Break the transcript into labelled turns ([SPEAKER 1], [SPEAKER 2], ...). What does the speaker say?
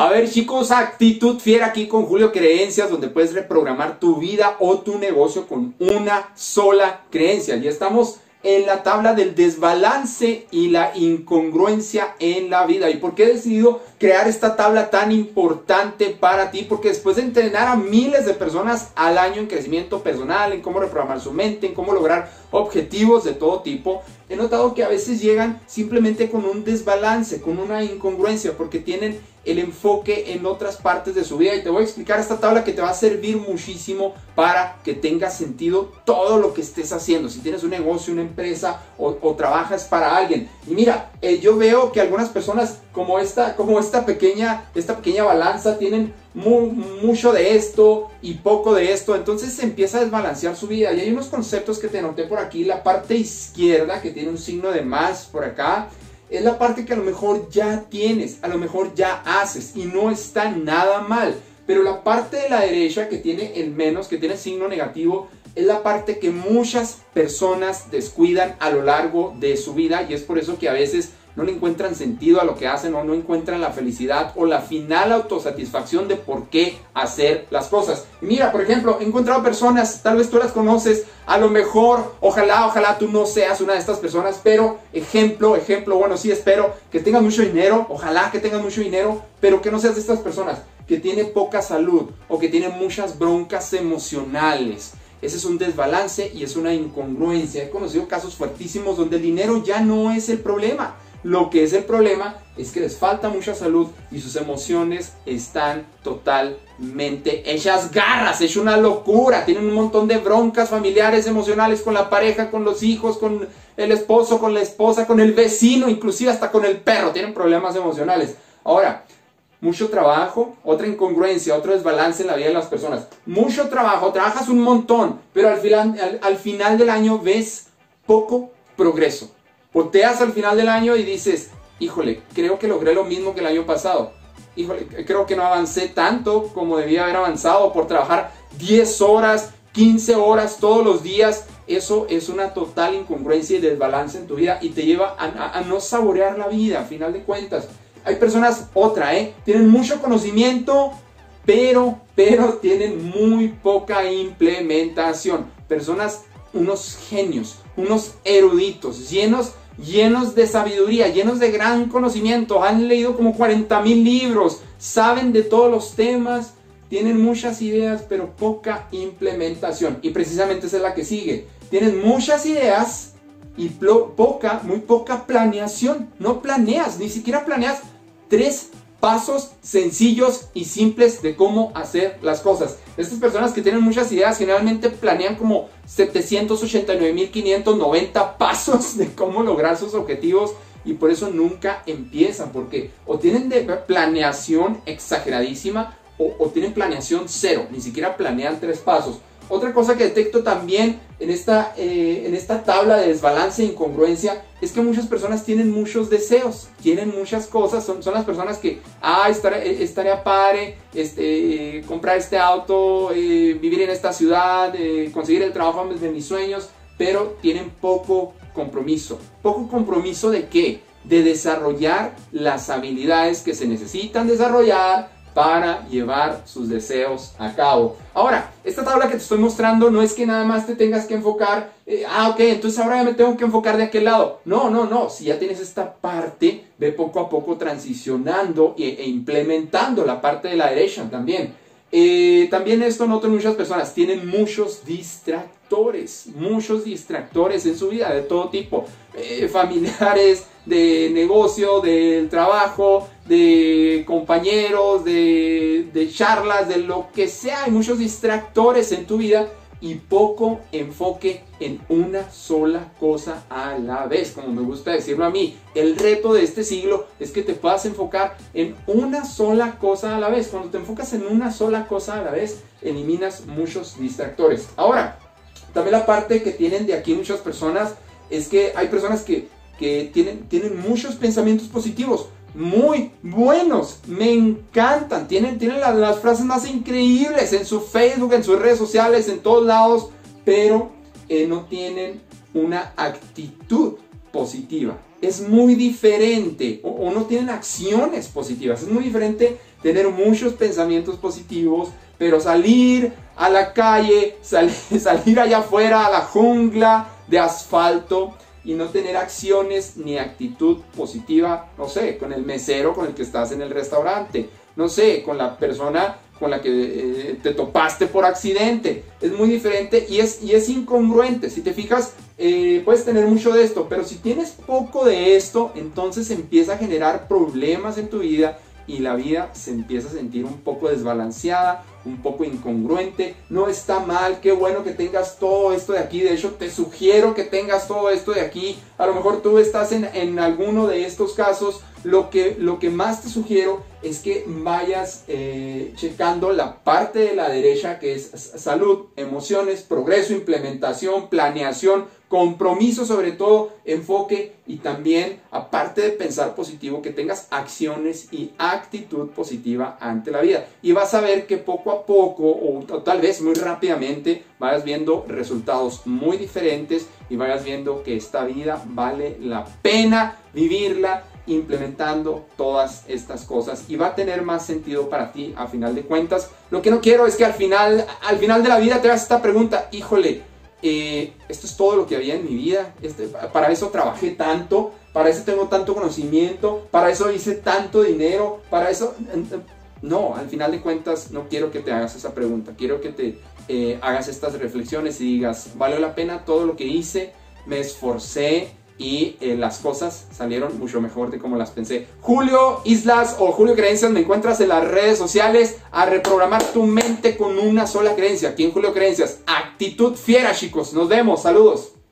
[SPEAKER 1] A ver chicos, actitud fiera aquí con Julio Creencias, donde puedes reprogramar tu vida o tu negocio con una sola creencia. Ya estamos en la tabla del desbalance y la incongruencia en la vida. ¿Y por qué he decidido crear esta tabla tan importante para ti? Porque después de entrenar a miles de personas al año en crecimiento personal, en cómo reprogramar su mente, en cómo lograr objetivos de todo tipo, he notado que a veces llegan simplemente con un desbalance, con una incongruencia, porque tienen el enfoque en otras partes de su vida. Y te voy a explicar esta tabla que te va a servir muchísimo para que tenga sentido todo lo que estés haciendo. Si tienes un negocio, una empresa o, trabajas para alguien. Y mira, eh, yo veo que algunas personas como esta, como esta pequeña, esta pequeña balanza tienen mucho de esto y poco de esto, entonces se empieza a desbalancear su vida. Y hay unos conceptos que te anoté por aquí, la parte izquierda que tiene un signo de más por acá, es la parte que a lo mejor ya tienes, a lo mejor ya haces y no está nada mal. Pero la parte de la derecha que tiene el menos, que tiene signo negativo, es la parte que muchas personas descuidan a lo largo de su vida y es por eso que a veces no le encuentran sentido a lo que hacen o no encuentran la felicidad o la final autosatisfacción de por qué hacer las cosas. mira, por ejemplo, he encontrado personas, tal vez tú las conoces, a lo mejor, ojalá, ojalá tú no seas una de estas personas, pero ejemplo, ejemplo, bueno, sí espero que tengas mucho dinero, ojalá que tengas mucho dinero, pero que no seas de estas personas que tienen poca salud o que tienen muchas broncas emocionales. Ese es un desbalance y es una incongruencia. He conocido casos fuertísimos donde el dinero ya no es el problema. Lo que es el problema es que les falta mucha salud y sus emociones están totalmente hechas garras, es una locura, tienen un montón de broncas familiares, emocionales con la pareja, con los hijos, con el esposo, con la esposa, con el vecino, inclusive hasta con el perro, tienen problemas emocionales. Ahora, mucho trabajo, otra incongruencia, otro desbalance en la vida de las personas. Mucho trabajo, trabajas un montón, pero al final, al final del año ves poco progreso. Poteas al final del año y dices, híjole, creo que logré lo mismo que el año pasado. Híjole, creo que no avancé tanto como debía haber avanzado por trabajar 10 horas, 15 horas todos los días. Eso es una total incongruencia y desbalance en tu vida y te lleva a, no saborear la vida, a final de cuentas. Hay personas, otra, ¿eh? Tienen mucho conocimiento, pero, pero tienen muy poca implementación. Personas, unos genios, unos eruditos, llenos, llenos de sabiduría, llenos de gran conocimiento, han leído como 40 mil libros, saben de todos los temas, tienen muchas ideas, pero poca implementación. Y precisamente esa es la que sigue. Tienen muchas ideas y poca, muy poca planeación. No planeas, ni siquiera planeas tres pasos sencillos y simples de cómo hacer las cosas. Estas personas que tienen muchas ideas generalmente planean como 789.590 pasos de cómo lograr sus objetivos y por eso nunca empiezan porque o tienen de planeación exageradísima o, o tienen planeación cero, ni siquiera planean tres pasos. Otra cosa que detecto también en esta, eh, en esta tabla de desbalance e incongruencia es que muchas personas tienen muchos deseos, quieren muchas cosas, son, son las personas que, ah, estaría, estaría padre este, comprar este auto, eh, vivir en esta ciudad, eh, conseguir el trabajo de mis sueños, pero tienen poco compromiso. ¿Poco compromiso de qué? De desarrollar las habilidades que se necesitan desarrollar para llevar sus deseos a cabo. Ahora, esta tabla que te estoy mostrando no es que nada más te tengas que enfocar, eh, ah, ok, entonces ahora ya me tengo que enfocar de aquel lado. No, no, no, si ya tienes esta parte, ve poco a poco transicionando e, e implementando la parte de la derecha también. Eh, también esto noto muchas personas, tienen muchos distractores, muchos distractores en su vida de todo tipo, eh, familiares, de negocio, del trabajo, de compañeros, de, de charlas, de lo que sea. Hay muchos distractores en tu vida y poco enfoque en una sola cosa a la vez, como me gusta decirlo a mí. El reto de este siglo es que te puedas enfocar en una sola cosa a la vez. Cuando te enfocas en una sola cosa a la vez, eliminas muchos distractores. Ahora, también la parte que tienen de aquí muchas personas es que hay personas que que tienen, tienen muchos pensamientos positivos, muy buenos, me encantan, tienen, tienen las, frases más increíbles en su Facebook, en sus redes sociales, en todos lados, pero eh, no tienen una actitud positiva. es muy diferente, o, no tienen acciones positivas, es muy diferente tener muchos pensamientos positivos, pero salir a la calle, salir, salir allá afuera a la jungla de asfalto y no tener acciones ni actitud positiva, no sé, con el mesero con el que estás en el restaurante, no sé, con la persona con la que eh, te topaste por accidente. Es muy diferente y es, y es incongruente. Si te fijas, eh, puedes tener mucho de esto, pero si tienes poco de esto, entonces empieza a generar problemas en tu vida y la vida se empieza a sentir un poco desbalanceada, un poco incongruente. No está mal, qué bueno que tengas todo esto de aquí. De hecho, te sugiero que tengas todo esto de aquí. A lo mejor tú estás en, en alguno de estos casos lo que, lo que más te sugiero es que vayas eh, checando la parte de la derecha que es salud, emociones, progreso, implementación, planeación, compromiso sobre todo, enfoque y también, aparte de pensar positivo, que tengas acciones y actitud positiva ante la vida. Y vas a ver que poco a poco o tal vez muy rápidamente vayas viendo resultados muy diferentes y vayas viendo que esta vida vale la pena vivirla implementando todas estas cosas y va a tener más sentido para ti a final de cuentas. Lo que no quiero es que al final, al final de la vida te hagas esta pregunta, híjole, eh, esto es todo lo que había en mi vida, este, para eso trabajé tanto, para eso tengo tanto conocimiento, para eso hice tanto dinero, para eso... No, al final de cuentas no quiero que te hagas esa pregunta, quiero que te eh, hagas estas reflexiones y digas, ¿valió la pena todo lo que hice? Me esforcé, y eh, las cosas salieron mucho mejor de como las pensé. Julio Islas o Julio Creencias, me encuentras en las redes sociales a reprogramar tu mente con una sola creencia. Aquí en Julio Creencias, actitud fiera chicos, nos vemos, saludos.